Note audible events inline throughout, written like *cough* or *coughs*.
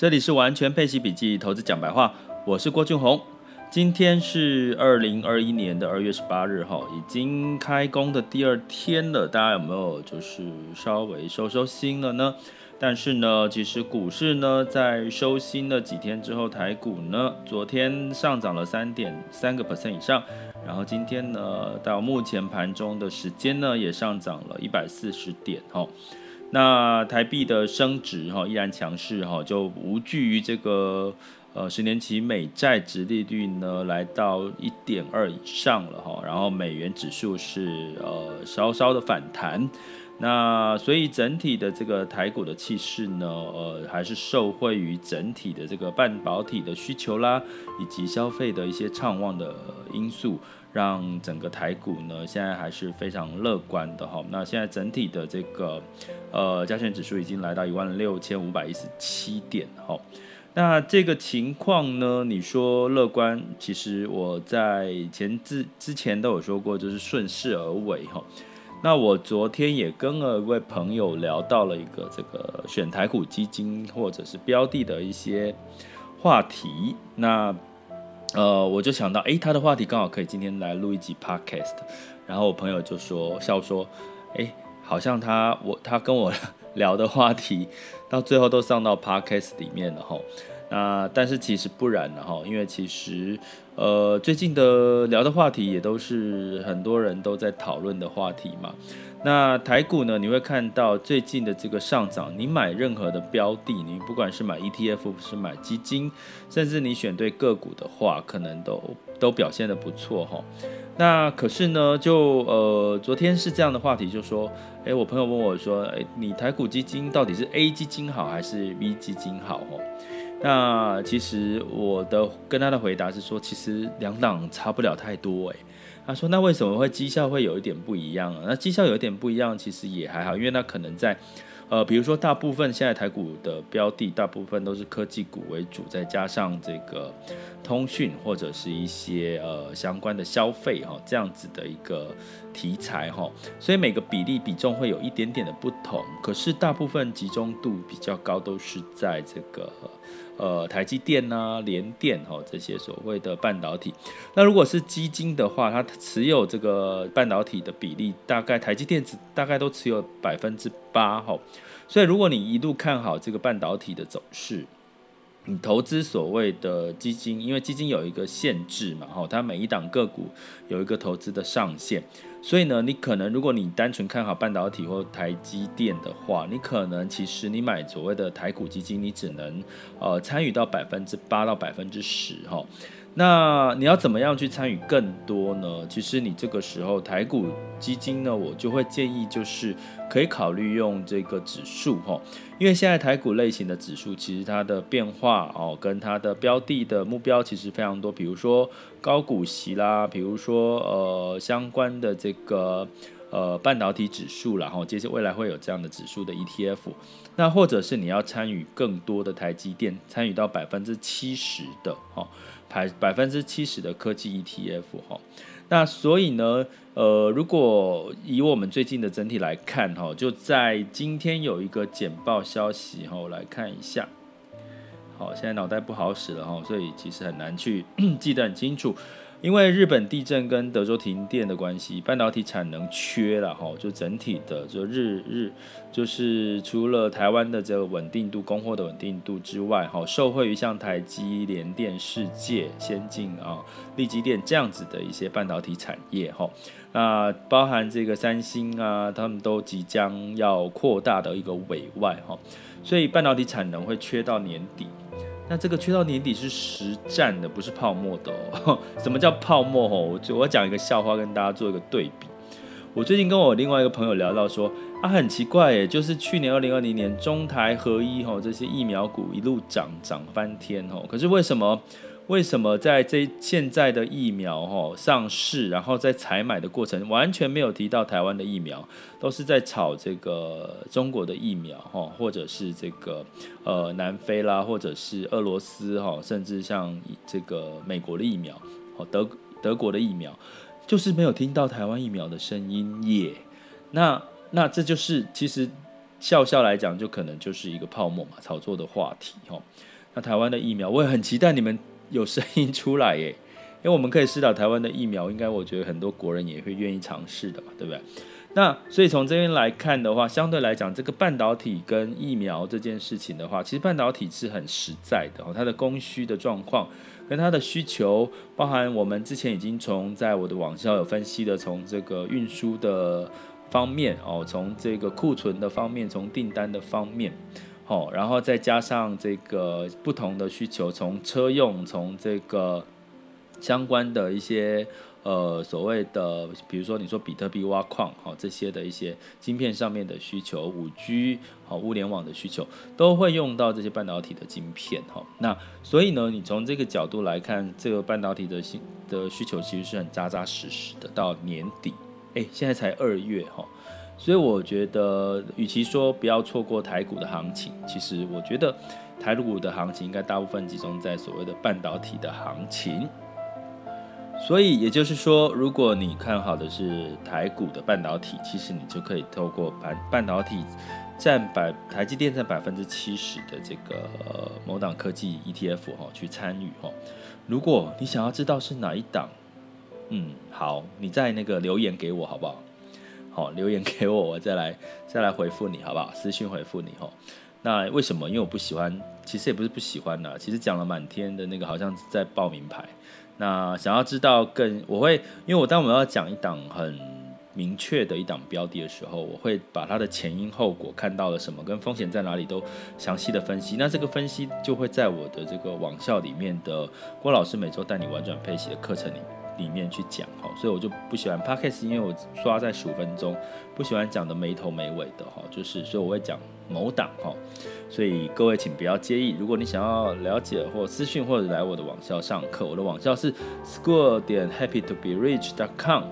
这里是完全配息笔记投资讲白话，我是郭俊宏。今天是二零二一年的二月十八日，哈，已经开工的第二天了。大家有没有就是稍微收收心了呢？但是呢，其实股市呢在收心了几天之后，台股呢昨天上涨了三点三个 percent 以上，然后今天呢到目前盘中的时间呢也上涨了一百四十点，哈。那台币的升值哈依然强势哈，就无惧于这个呃十年期美债殖利率呢来到一点二以上了哈，然后美元指数是呃稍稍的反弹，那所以整体的这个台股的气势呢呃还是受惠于整体的这个半导体的需求啦，以及消费的一些畅旺的因素。让整个台股呢，现在还是非常乐观的哈。那现在整体的这个呃加权指数已经来到一万六千五百一十七点哈。那这个情况呢，你说乐观，其实我在前之之前都有说过，就是顺势而为哈。那我昨天也跟了一位朋友聊到了一个这个选台股基金或者是标的的一些话题，那。呃，我就想到，诶，他的话题刚好可以今天来录一集 podcast，然后我朋友就说笑说，诶，好像他我他跟我聊的话题，到最后都上到 podcast 里面了哈。那但是其实不然的哈，因为其实呃最近的聊的话题也都是很多人都在讨论的话题嘛。那台股呢，你会看到最近的这个上涨，你买任何的标的，你不管是买 ETF，是买基金，甚至你选对个股的话，可能都都表现得不错哈。那可是呢，就呃昨天是这样的话题，就说，诶，我朋友问我说，诶，你台股基金到底是 A 基金好还是 B 基金好？哦，那其实我的跟他的回答是说，其实两档差不了太多诶。他说：“那为什么会绩效会有一点不一样啊？那绩效有一点不一样，其实也还好，因为那可能在，呃，比如说大部分现在台股的标的，大部分都是科技股为主，再加上这个通讯或者是一些呃相关的消费哈，这样子的一个题材哈，所以每个比例比重会有一点点的不同，可是大部分集中度比较高，都是在这个。”呃，台积电、啊，联电哈，这些所谓的半导体。那如果是基金的话，它持有这个半导体的比例，大概台积电子大概都持有百分之八哈。所以，如果你一路看好这个半导体的走势，你投资所谓的基金，因为基金有一个限制嘛，哈，它每一档个股有一个投资的上限。所以呢，你可能如果你单纯看好半导体或台积电的话，你可能其实你买所谓的台股基金，你只能呃参与到百分之八到百分之十哈。那你要怎么样去参与更多呢？其实你这个时候台股基金呢，我就会建议就是可以考虑用这个指数哈，因为现在台股类型的指数其实它的变化哦，跟它的标的的目标其实非常多，比如说高股息啦，比如说呃相关的这个呃半导体指数，然后接下未来会有这样的指数的 ETF，那或者是你要参与更多的台积电，参与到百分之七十的哈。百百分之七十的科技 ETF 哈，那所以呢，呃，如果以我们最近的整体来看哈，就在今天有一个简报消息哈，我来看一下。好，现在脑袋不好使了哈，所以其实很难去记得很清楚。因为日本地震跟德州停电的关系，半导体产能缺了哈，就整体的就日日就是除了台湾的这个稳定度、供货的稳定度之外，哈，受惠于像台积、联电、世界先进啊、力积电这样子的一些半导体产业哈，那包含这个三星啊，他们都即将要扩大的一个委外哈，所以半导体产能会缺到年底。那这个缺到年底是实战的，不是泡沫的哦。*laughs* 什么叫泡沫？哦，我我讲一个笑话跟大家做一个对比。我最近跟我另外一个朋友聊到说，啊，很奇怪诶，就是去年二零二零年中台合一吼这些疫苗股一路涨涨翻天吼，可是为什么？为什么在这现在的疫苗哈上市，然后在采买的过程完全没有提到台湾的疫苗，都是在炒这个中国的疫苗哈，或者是这个呃南非啦，或者是俄罗斯哈，甚至像这个美国的疫苗，德德国的疫苗，就是没有听到台湾疫苗的声音耶。那那这就是其实笑笑来讲，就可能就是一个泡沫嘛，炒作的话题哦。那台湾的疫苗，我也很期待你们有声音出来耶，*laughs* 因为我们可以试打台湾的疫苗，应该我觉得很多国人也会愿意尝试的嘛，对不对？那所以从这边来看的话，相对来讲，这个半导体跟疫苗这件事情的话，其实半导体是很实在的哦，它的供需的状况跟它的需求，包含我们之前已经从在我的网校有分析的，从这个运输的方面哦，从这个库存的方面，从订单的方面，哦，然后再加上这个不同的需求，从车用，从这个相关的一些。呃，所谓的，比如说你说比特币挖矿，好这些的一些晶片上面的需求，五 G 好物联网的需求，都会用到这些半导体的晶片，哈。那所以呢，你从这个角度来看，这个半导体的需的需求其实是很扎扎实实的。到年底，哎，现在才二月，哈，所以我觉得，与其说不要错过台股的行情，其实我觉得台股的行情应该大部分集中在所谓的半导体的行情。所以也就是说，如果你看好的是台股的半导体，其实你就可以透过半半导体占百台积电占百分之七十的这个某档科技 ETF 哈去参与哈。如果你想要知道是哪一档，嗯，好，你再那个留言给我好不好？好，留言给我，我再来再来回复你好不好？私信回复你哈。那为什么？因为我不喜欢，其实也不是不喜欢的，其实讲了满天的那个，好像在报名牌。那想要知道更，我会，因为我当我们要讲一档很明确的一档标的的时候，我会把它的前因后果看到了什么，跟风险在哪里都详细的分析。那这个分析就会在我的这个网校里面的郭老师每周带你玩转配息的课程里里面去讲哈。所以我就不喜欢 Podcast，因为我刷在十五分钟，不喜欢讲的没头没尾的哈，就是所以我会讲某档哈。所以各位请不要介意，如果你想要了解或私讯或者来我的网校上课，我的网校是 school 点 happy to be rich dot com。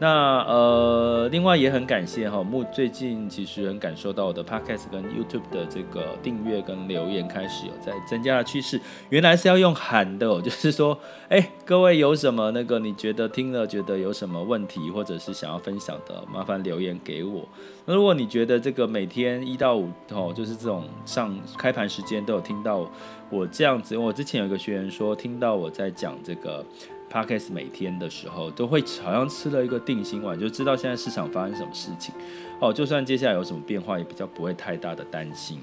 那呃，另外也很感谢哈，目最近其实很感受到我的 Podcast 跟 YouTube 的这个订阅跟留言开始有在增加的趋势。原来是要用喊的哦，*laughs* 就是说，哎，各位有什么那个你觉得听了觉得有什么问题，或者是想要分享的，麻烦留言给我。那如果你觉得这个每天一到五哦，就是这种上开盘时间都有听到我这样子，我之前有一个学员说听到我在讲这个。Podcast 每天的时候都会好像吃了一个定心丸，就知道现在市场发生什么事情哦。就算接下来有什么变化，也比较不会太大的担心。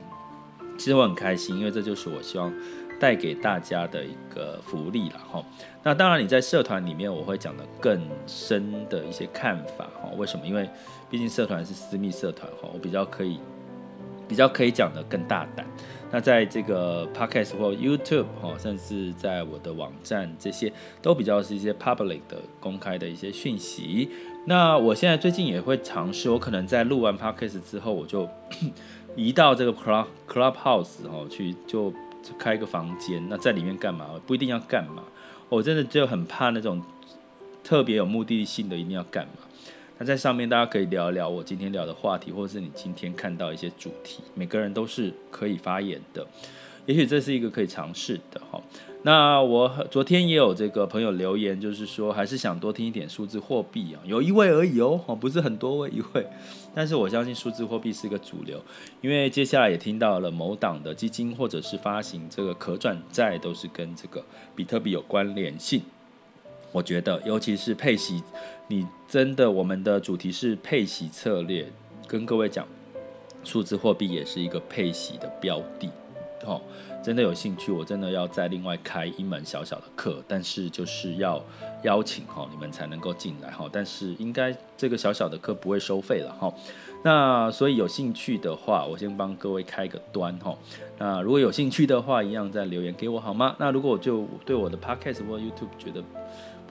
其实我很开心，因为这就是我希望带给大家的一个福利了哈。那当然你在社团里面，我会讲得更深的一些看法哈。为什么？因为毕竟社团是私密社团哈，我比较可以比较可以讲得更大胆。那在这个 podcast 或 YouTube 哈，甚至在我的网站，这些都比较是一些 public 的公开的一些讯息。那我现在最近也会尝试，我可能在录完 podcast 之后，我就 *coughs* 移到这个 club clubhouse 哈去，就开一个房间。那在里面干嘛？不一定要干嘛。我真的就很怕那种特别有目的性的，一定要干嘛。那在上面大家可以聊一聊我今天聊的话题，或者是你今天看到一些主题，每个人都是可以发言的，也许这是一个可以尝试的哈。那我昨天也有这个朋友留言，就是说还是想多听一点数字货币啊，有一位而已哦，不是很多位一位，但是我相信数字货币是一个主流，因为接下来也听到了某档的基金或者是发行这个可转债，都是跟这个比特币有关联性。我觉得，尤其是配息，你真的，我们的主题是配息策略，跟各位讲，数字货币也是一个配息的标的，哦，真的有兴趣，我真的要再另外开一门小小的课，但是就是要邀请哈你们才能够进来哈，但是应该这个小小的课不会收费了哈，那所以有兴趣的话，我先帮各位开个端哈，那如果有兴趣的话，一样再留言给我好吗？那如果我就对我的 Podcast 或 YouTube 觉得。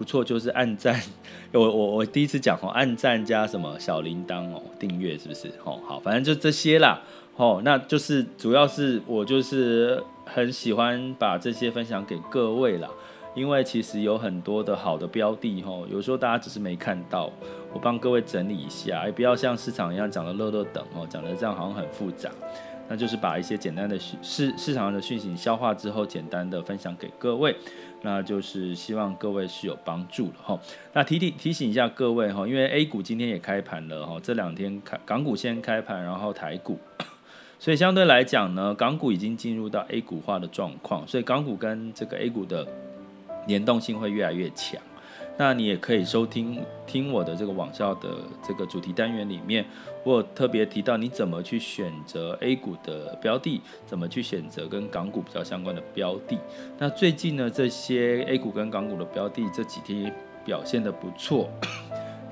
不错，就是按赞，*laughs* 我我我第一次讲哦，按赞加什么小铃铛哦，订阅是不是？哦，好，反正就这些啦。哦，那就是主要是我就是很喜欢把这些分享给各位啦，因为其实有很多的好的标的哦，有时候大家只是没看到，我帮各位整理一下，也不要像市场一样讲的乐乐等哦，讲的这样好像很复杂。那就是把一些简单的市市场的讯息消化之后，简单的分享给各位，那就是希望各位是有帮助的哈。那提提提醒一下各位哈，因为 A 股今天也开盘了哈，这两天开港股先开盘，然后台股，所以相对来讲呢，港股已经进入到 A 股化的状况，所以港股跟这个 A 股的联动性会越来越强。那你也可以收听听我的这个网校的这个主题单元里面，我有特别提到你怎么去选择 A 股的标的，怎么去选择跟港股比较相关的标的。那最近呢，这些 A 股跟港股的标的这几天表现得不错。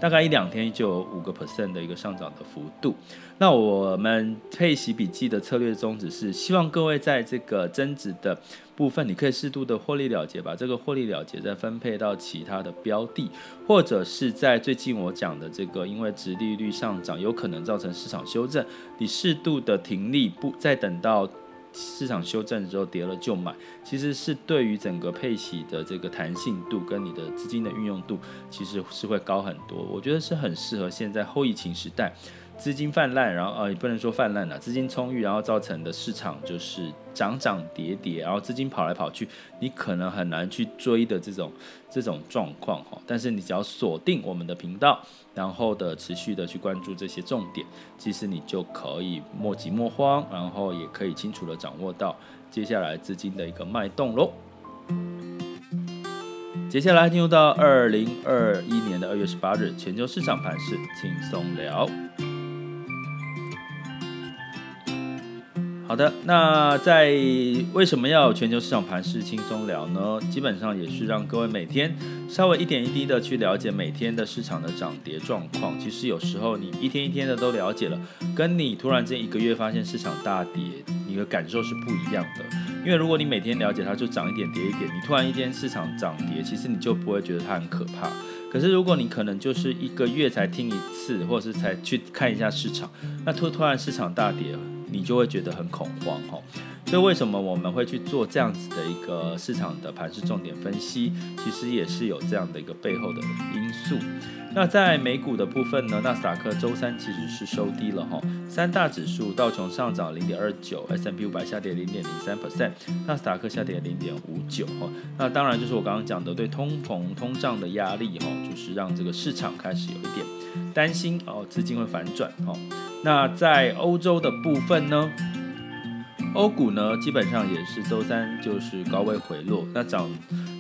大概一两天就有五个 percent 的一个上涨的幅度。那我们配息笔记的策略宗旨是，希望各位在这个增值的部分，你可以适度的获利了结，把这个获利了结再分配到其他的标的，或者是在最近我讲的这个，因为值利率上涨有可能造成市场修正，你适度的停利，不再等到。市场修正之后跌了就买，其实是对于整个配息的这个弹性度跟你的资金的运用度，其实是会高很多。我觉得是很适合现在后疫情时代。资金泛滥，然后呃也不能说泛滥了，资金充裕，然后造成的市场就是涨涨跌跌，然后资金跑来跑去，你可能很难去追的这种这种状况哈。但是你只要锁定我们的频道，然后的持续的去关注这些重点，其实你就可以莫急莫慌，然后也可以清楚的掌握到接下来资金的一个脉动喽。接下来进入到二零二一年的二月十八日，全球市场盘势轻松聊。好的，那在为什么要全球市场盘势轻松聊呢？基本上也是让各位每天稍微一点一滴的去了解每天的市场的涨跌状况。其实有时候你一天一天的都了解了，跟你突然间一个月发现市场大跌，你的感受是不一样的。因为如果你每天了解它就涨一点跌一点，你突然一天市场涨跌，其实你就不会觉得它很可怕。可是如果你可能就是一个月才听一次，或者是才去看一下市场，那突突然市场大跌。你就会觉得很恐慌哈，所以为什么我们会去做这样子的一个市场的盘势重点分析？其实也是有这样的一个背后的因素。那在美股的部分呢，纳斯达克周三其实是收低了哈，三大指数道琼上涨零点二九，S&P 五百下跌零点零三 percent，纳斯达克下跌零点五九哈。那当然就是我刚刚讲的对通膨通胀的压力哈，就是让这个市场开始有一点担心哦，资金会反转哈。那在欧洲的部分呢，欧股呢基本上也是周三就是高位回落，那涨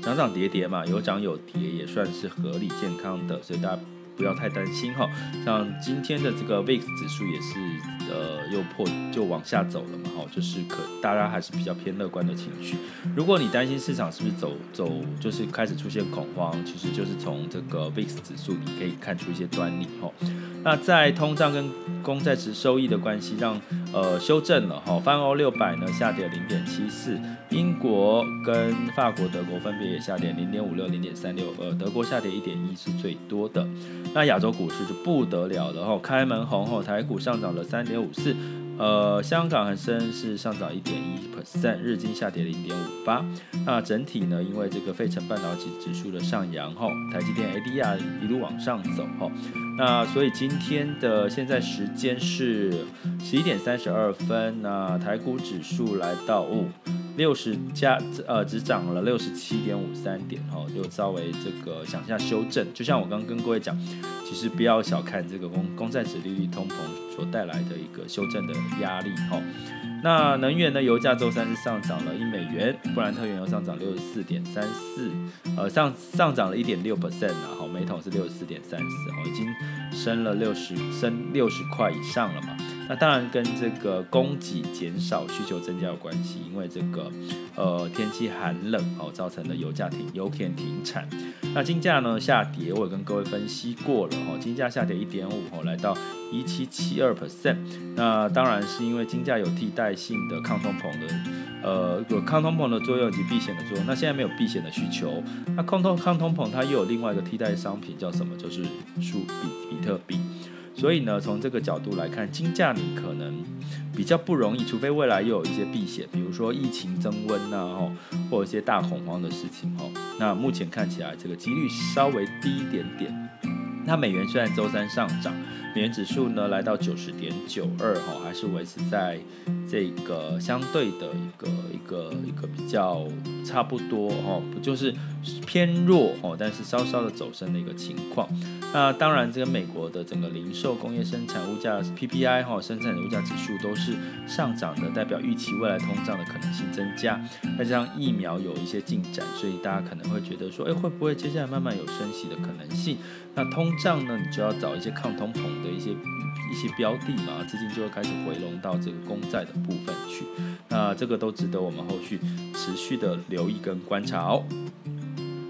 涨涨跌跌嘛，有涨有跌，也算是合理健康的，所以大家不要太担心哈。像今天的这个 VIX 指数也是呃又破就往下走了嘛，哈，就是可大家还是比较偏乐观的情绪。如果你担心市场是不是走走就是开始出现恐慌，其实就是从这个 VIX 指数你可以看出一些端倪哈。那在通胀跟公债值收益的关系让呃修正了哈，泛欧六百呢下跌零点七四，英国跟法国、德国分别也下跌零点五六、零点三六，呃，德国下跌一点一是最多的。那亚洲股市就不得了了哈，开门红后，台股上涨了三点五四。呃，香港恒生是上涨一点一 percent，日经下跌零点五八。那整体呢，因为这个费城半导体指数的上扬后，台积电 ADR 一路往上走。那所以今天的现在时间是十一点三十二分，那台股指数来到五。六十加呃只涨了六十七点五三点哈，就稍微这个向下修正。就像我刚刚跟各位讲，其实不要小看这个公公债殖利率通膨所带来的一个修正的压力哈。那能源呢，油价周三是上涨了一美元，布兰特原油上涨六十四点三四，呃上上涨了一点六 percent 啊，好，每桶是六十四点三四，哈，已经升了六十升六十块以上了嘛。那当然跟这个供给减少、需求增加有关系，因为这个呃天气寒冷哦，造成的油价停油田停产。那金价呢下跌，我也跟各位分析过了哦，金价下跌一点五哦，来到一七七二 percent。那当然是因为金价有替代性的抗通膨的，呃有抗通膨的作用以及避险的作用。那现在没有避险的需求，那抗通抗通膨它又有另外一个替代商品叫什么？就是数比比特币。所以呢，从这个角度来看，金价你可能比较不容易，除非未来又有一些避险，比如说疫情增温呐，吼或者一些大恐慌的事情，吼那目前看起来这个几率稍微低一点点。那美元虽然周三上涨，美元指数呢来到九十点九二吼，还是维持在这个相对的一个一个一个比较差不多哈，不就是偏弱哦，但是稍稍的走升的一个情况。那当然，这个美国的整个零售、工业生产物价 PPI 哈，生产物价指数都是上涨的，代表预期未来通胀的可能性增加。再加上疫苗有一些进展，所以大家可能会觉得说，哎，会不会接下来慢慢有升息的可能性？那通胀呢，你就要找一些抗通膨的一些一些标的嘛，资金就会开始回笼到这个公债的部分去。那这个都值得我们后续持续的留意跟观察哦。